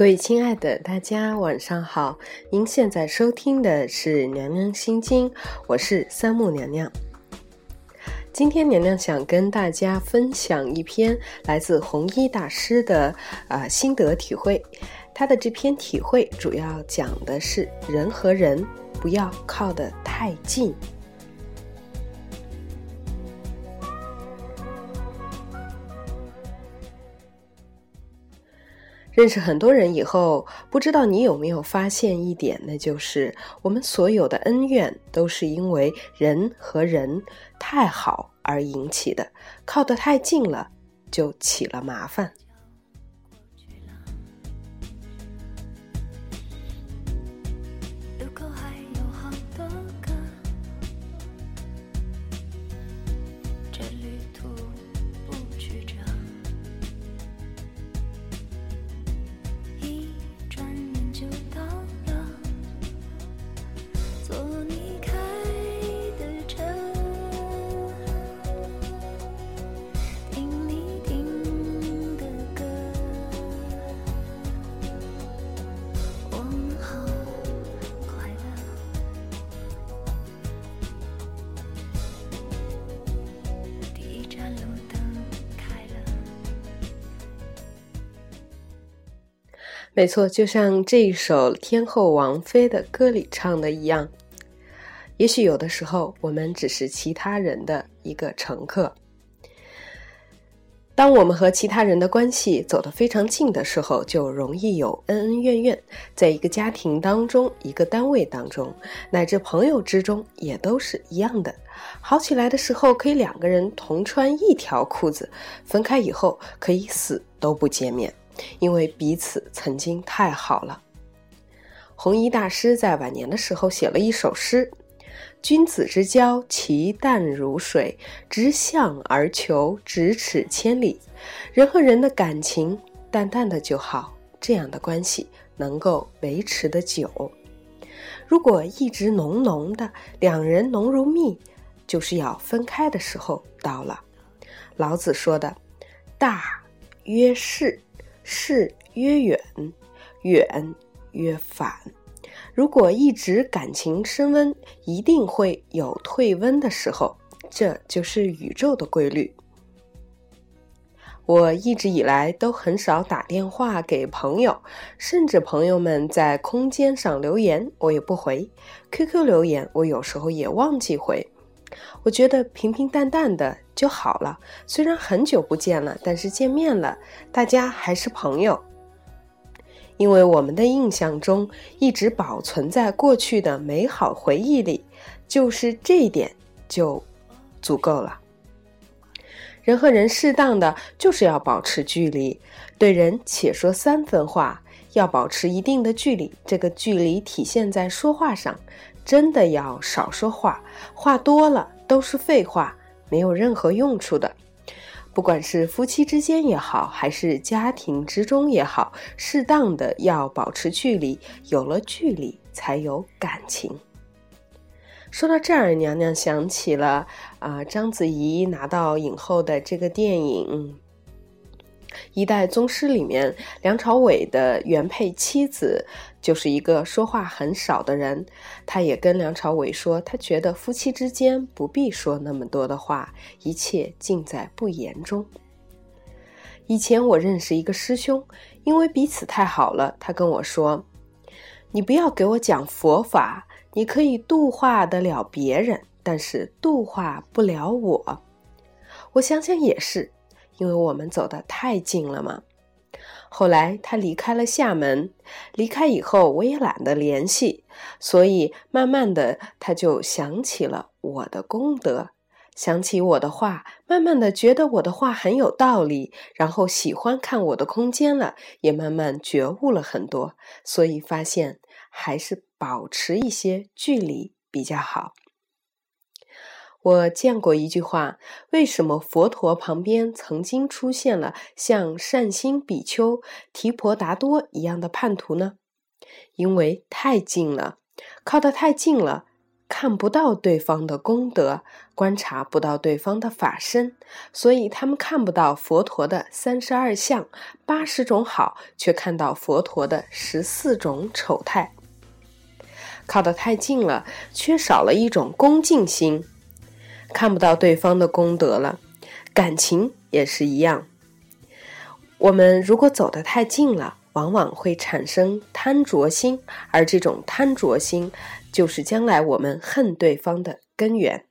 各位亲爱的大家，晚上好！您现在收听的是《娘娘心经》，我是三木娘娘。今天娘娘想跟大家分享一篇来自弘一大师的啊心得体会。他的这篇体会主要讲的是人和人不要靠得太近。认识很多人以后，不知道你有没有发现一点，那就是我们所有的恩怨都是因为人和人太好而引起的，靠得太近了，就起了麻烦。没错，就像这一首天后王菲的歌里唱的一样，也许有的时候我们只是其他人的一个乘客。当我们和其他人的关系走得非常近的时候，就容易有恩恩怨怨。在一个家庭当中、一个单位当中，乃至朋友之中，也都是一样的。好起来的时候，可以两个人同穿一条裤子；分开以后，可以死都不见面。因为彼此曾经太好了。弘一大师在晚年的时候写了一首诗：“君子之交，其淡如水；直向而求，咫尺千里。人和人的感情淡淡的就好，这样的关系能够维持的久。如果一直浓浓的，两人浓如蜜，就是要分开的时候到了。”老子说的：“大曰是。”事曰远，远曰反。如果一直感情升温，一定会有退温的时候，这就是宇宙的规律。我一直以来都很少打电话给朋友，甚至朋友们在空间上留言，我也不回。QQ 留言，我有时候也忘记回。我觉得平平淡淡的就好了。虽然很久不见了，但是见面了，大家还是朋友。因为我们的印象中一直保存在过去的美好回忆里，就是这一点就足够了。人和人适当的就是要保持距离，对人且说三分话，要保持一定的距离。这个距离体现在说话上。真的要少说话，话多了都是废话，没有任何用处的。不管是夫妻之间也好，还是家庭之中也好，适当的要保持距离，有了距离才有感情。说到这儿，娘娘想起了啊，章子怡拿到影后的这个电影。一代宗师里面，梁朝伟的原配妻子就是一个说话很少的人。他也跟梁朝伟说，他觉得夫妻之间不必说那么多的话，一切尽在不言中。以前我认识一个师兄，因为彼此太好了，他跟我说：“你不要给我讲佛法，你可以度化得了别人，但是度化不了我。”我想想也是。因为我们走得太近了嘛。后来他离开了厦门，离开以后我也懒得联系，所以慢慢的他就想起了我的功德，想起我的话，慢慢的觉得我的话很有道理，然后喜欢看我的空间了，也慢慢觉悟了很多，所以发现还是保持一些距离比较好。我见过一句话：为什么佛陀旁边曾经出现了像善心比丘、提婆达多一样的叛徒呢？因为太近了，靠得太近了，看不到对方的功德，观察不到对方的法身，所以他们看不到佛陀的三十二相、八十种好，却看到佛陀的十四种丑态。靠得太近了，缺少了一种恭敬心，看不到对方的功德了。感情也是一样，我们如果走得太近了。往往会产生贪着心，而这种贪着心，就是将来我们恨对方的根源。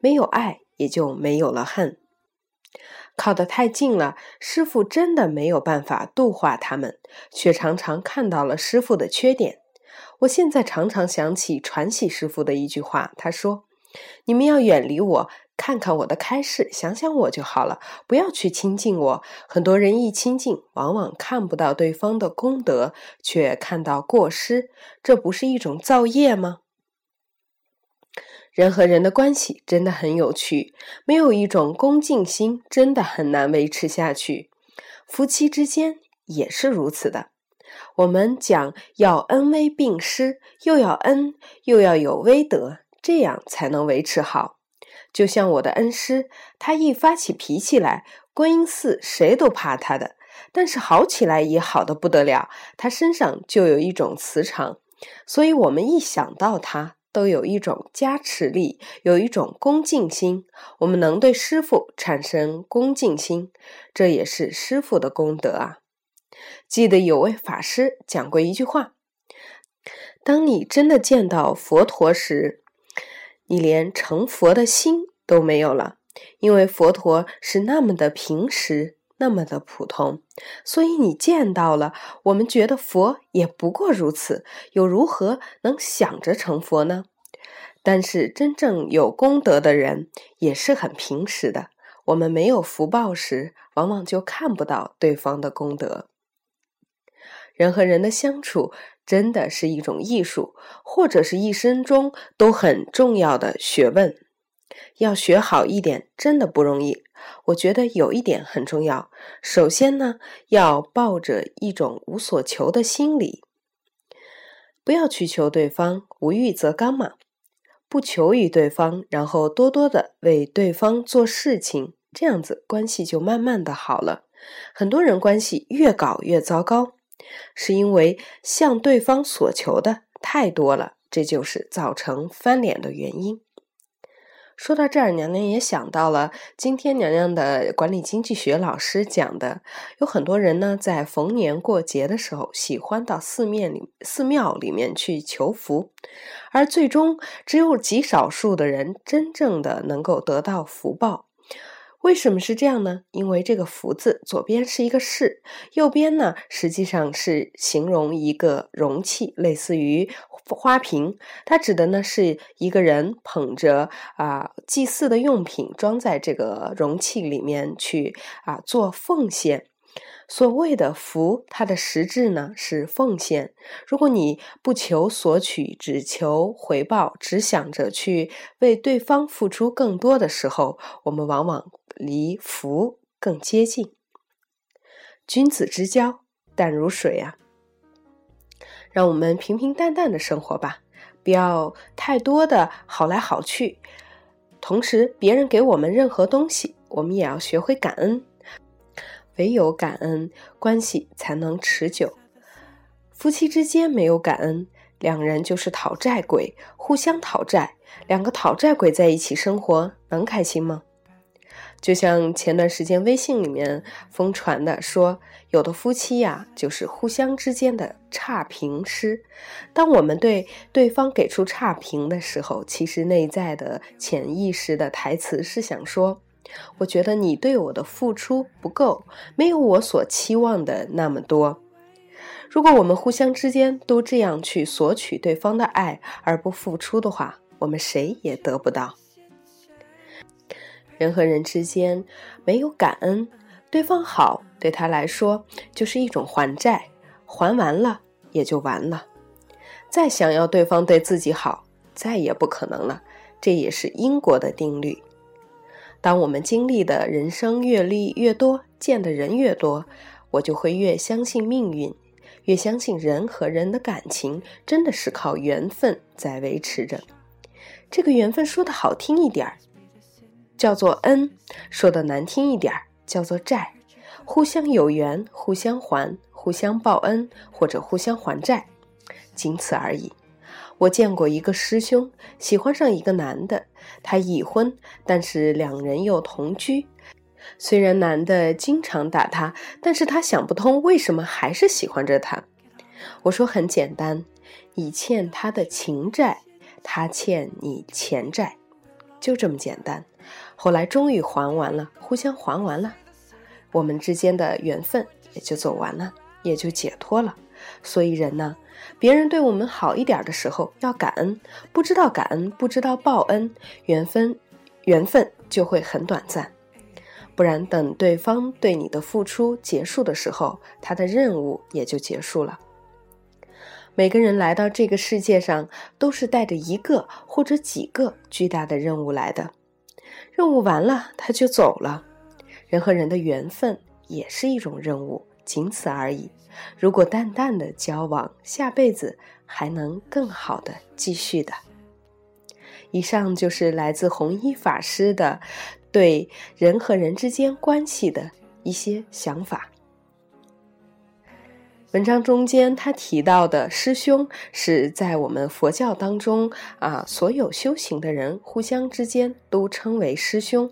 没有爱，也就没有了恨。靠得太近了，师傅真的没有办法度化他们，却常常看到了师傅的缺点。我现在常常想起传喜师傅的一句话，他说：“你们要远离我。”看看我的开示，想想我就好了，不要去亲近我。很多人一亲近，往往看不到对方的功德，却看到过失，这不是一种造业吗？人和人的关系真的很有趣，没有一种恭敬心，真的很难维持下去。夫妻之间也是如此的。我们讲要恩威并施，又要恩，又要有威德，这样才能维持好。就像我的恩师，他一发起脾气来，观音寺谁都怕他的；但是好起来也好的不得了，他身上就有一种磁场，所以我们一想到他，都有一种加持力，有一种恭敬心。我们能对师傅产生恭敬心，这也是师傅的功德啊！记得有位法师讲过一句话：当你真的见到佛陀时，你连成佛的心都没有了，因为佛陀是那么的平实，那么的普通，所以你见到了，我们觉得佛也不过如此，又如何能想着成佛呢？但是真正有功德的人也是很平实的，我们没有福报时，往往就看不到对方的功德。人和人的相处。真的是一种艺术，或者是一生中都很重要的学问。要学好一点，真的不容易。我觉得有一点很重要，首先呢，要抱着一种无所求的心理，不要去求对方，无欲则刚嘛，不求于对方，然后多多的为对方做事情，这样子关系就慢慢的好了。很多人关系越搞越糟糕。是因为向对方所求的太多了，这就是造成翻脸的原因。说到这儿，娘娘也想到了今天娘娘的管理经济学老师讲的，有很多人呢在逢年过节的时候喜欢到寺庙里寺庙里面去求福，而最终只有极少数的人真正的能够得到福报。为什么是这样呢？因为这个“福”字左边是一个“是”，右边呢实际上是形容一个容器，类似于花瓶。它指的呢是一个人捧着啊祭祀的用品，装在这个容器里面去啊做奉献。所谓的福，它的实质呢是奉献。如果你不求索取，只求回报，只想着去为对方付出更多的时候，我们往往离福更接近。君子之交淡如水啊！让我们平平淡淡的生活吧，不要太多的好来好去。同时，别人给我们任何东西，我们也要学会感恩。唯有感恩，关系才能持久。夫妻之间没有感恩，两人就是讨债鬼，互相讨债。两个讨债鬼在一起生活，能开心吗？就像前段时间微信里面疯传的，说有的夫妻呀，就是互相之间的差评师。当我们对对方给出差评的时候，其实内在的潜意识的台词是想说。我觉得你对我的付出不够，没有我所期望的那么多。如果我们互相之间都这样去索取对方的爱而不付出的话，我们谁也得不到。人和人之间没有感恩，对方好对他来说就是一种还债，还完了也就完了。再想要对方对自己好，再也不可能了。这也是因果的定律。当我们经历的人生阅历越多，见的人越多，我就会越相信命运，越相信人和人的感情真的是靠缘分在维持着。这个缘分说的好听一点儿，叫做恩；说的难听一点儿，叫做债。互相有缘，互相还，互相报恩，或者互相还债，仅此而已。我见过一个师兄喜欢上一个男的，他已婚，但是两人又同居。虽然男的经常打他，但是他想不通为什么还是喜欢着他。我说很简单，你欠他的情债，他欠你钱债，就这么简单。后来终于还完了，互相还完了，我们之间的缘分也就走完了，也就解脱了。所以人呢，别人对我们好一点的时候要感恩，不知道感恩，不知道报恩，缘分缘分就会很短暂。不然，等对方对你的付出结束的时候，他的任务也就结束了。每个人来到这个世界上，都是带着一个或者几个巨大的任务来的。任务完了，他就走了。人和人的缘分也是一种任务，仅此而已。如果淡淡的交往，下辈子还能更好的继续的。以上就是来自弘一法师的。对人和人之间关系的一些想法。文章中间他提到的师兄，是在我们佛教当中啊，所有修行的人互相之间都称为师兄。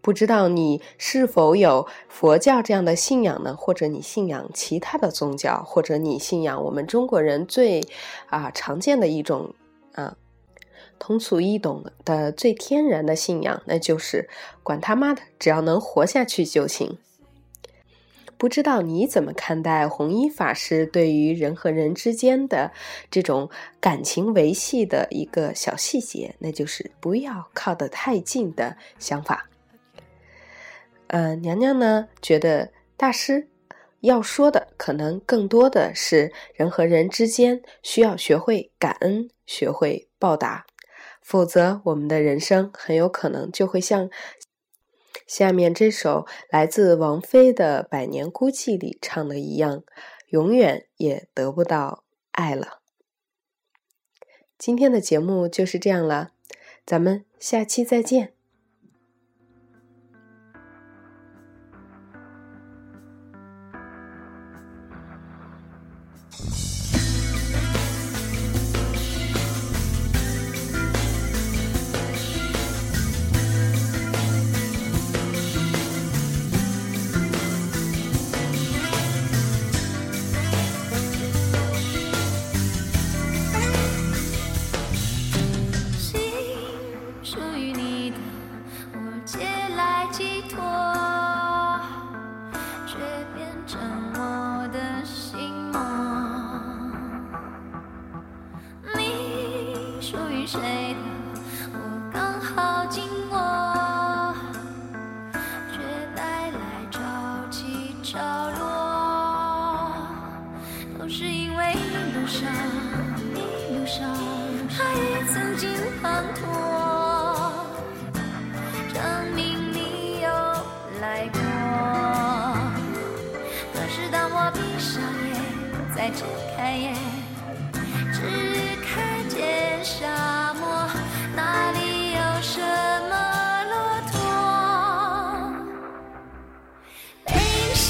不知道你是否有佛教这样的信仰呢？或者你信仰其他的宗教，或者你信仰我们中国人最啊常见的一种啊。通俗易懂的最天然的信仰，那就是管他妈的，只要能活下去就行。不知道你怎么看待弘一法师对于人和人之间的这种感情维系的一个小细节，那就是不要靠得太近的想法。呃，娘娘呢觉得大师要说的可能更多的是人和人之间需要学会感恩，学会报答。否则，我们的人生很有可能就会像下面这首来自王菲的《百年孤寂》里唱的一样，永远也得不到爱了。今天的节目就是这样了，咱们下期再见。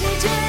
世界。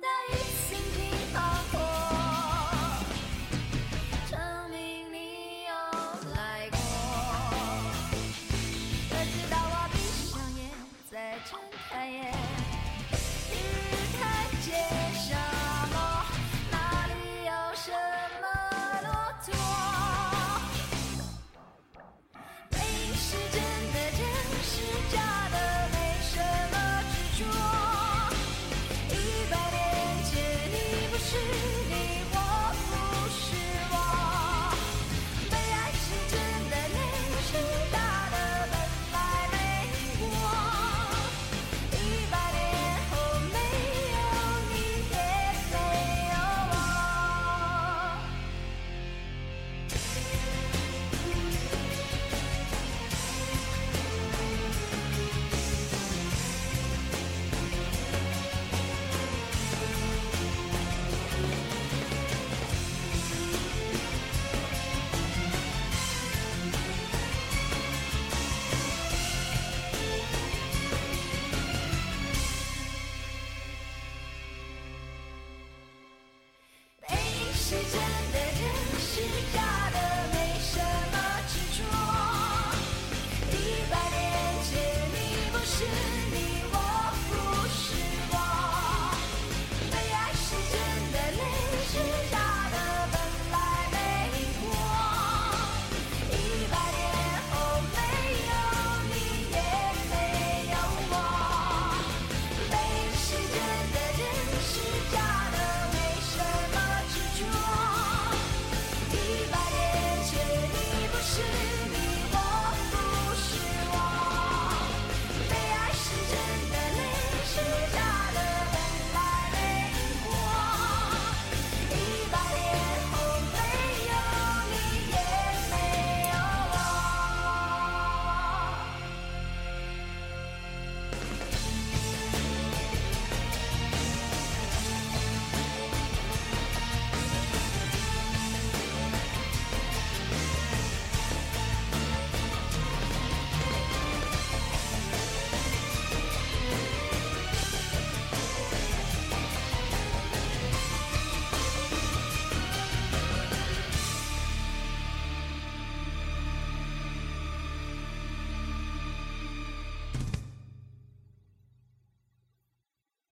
たい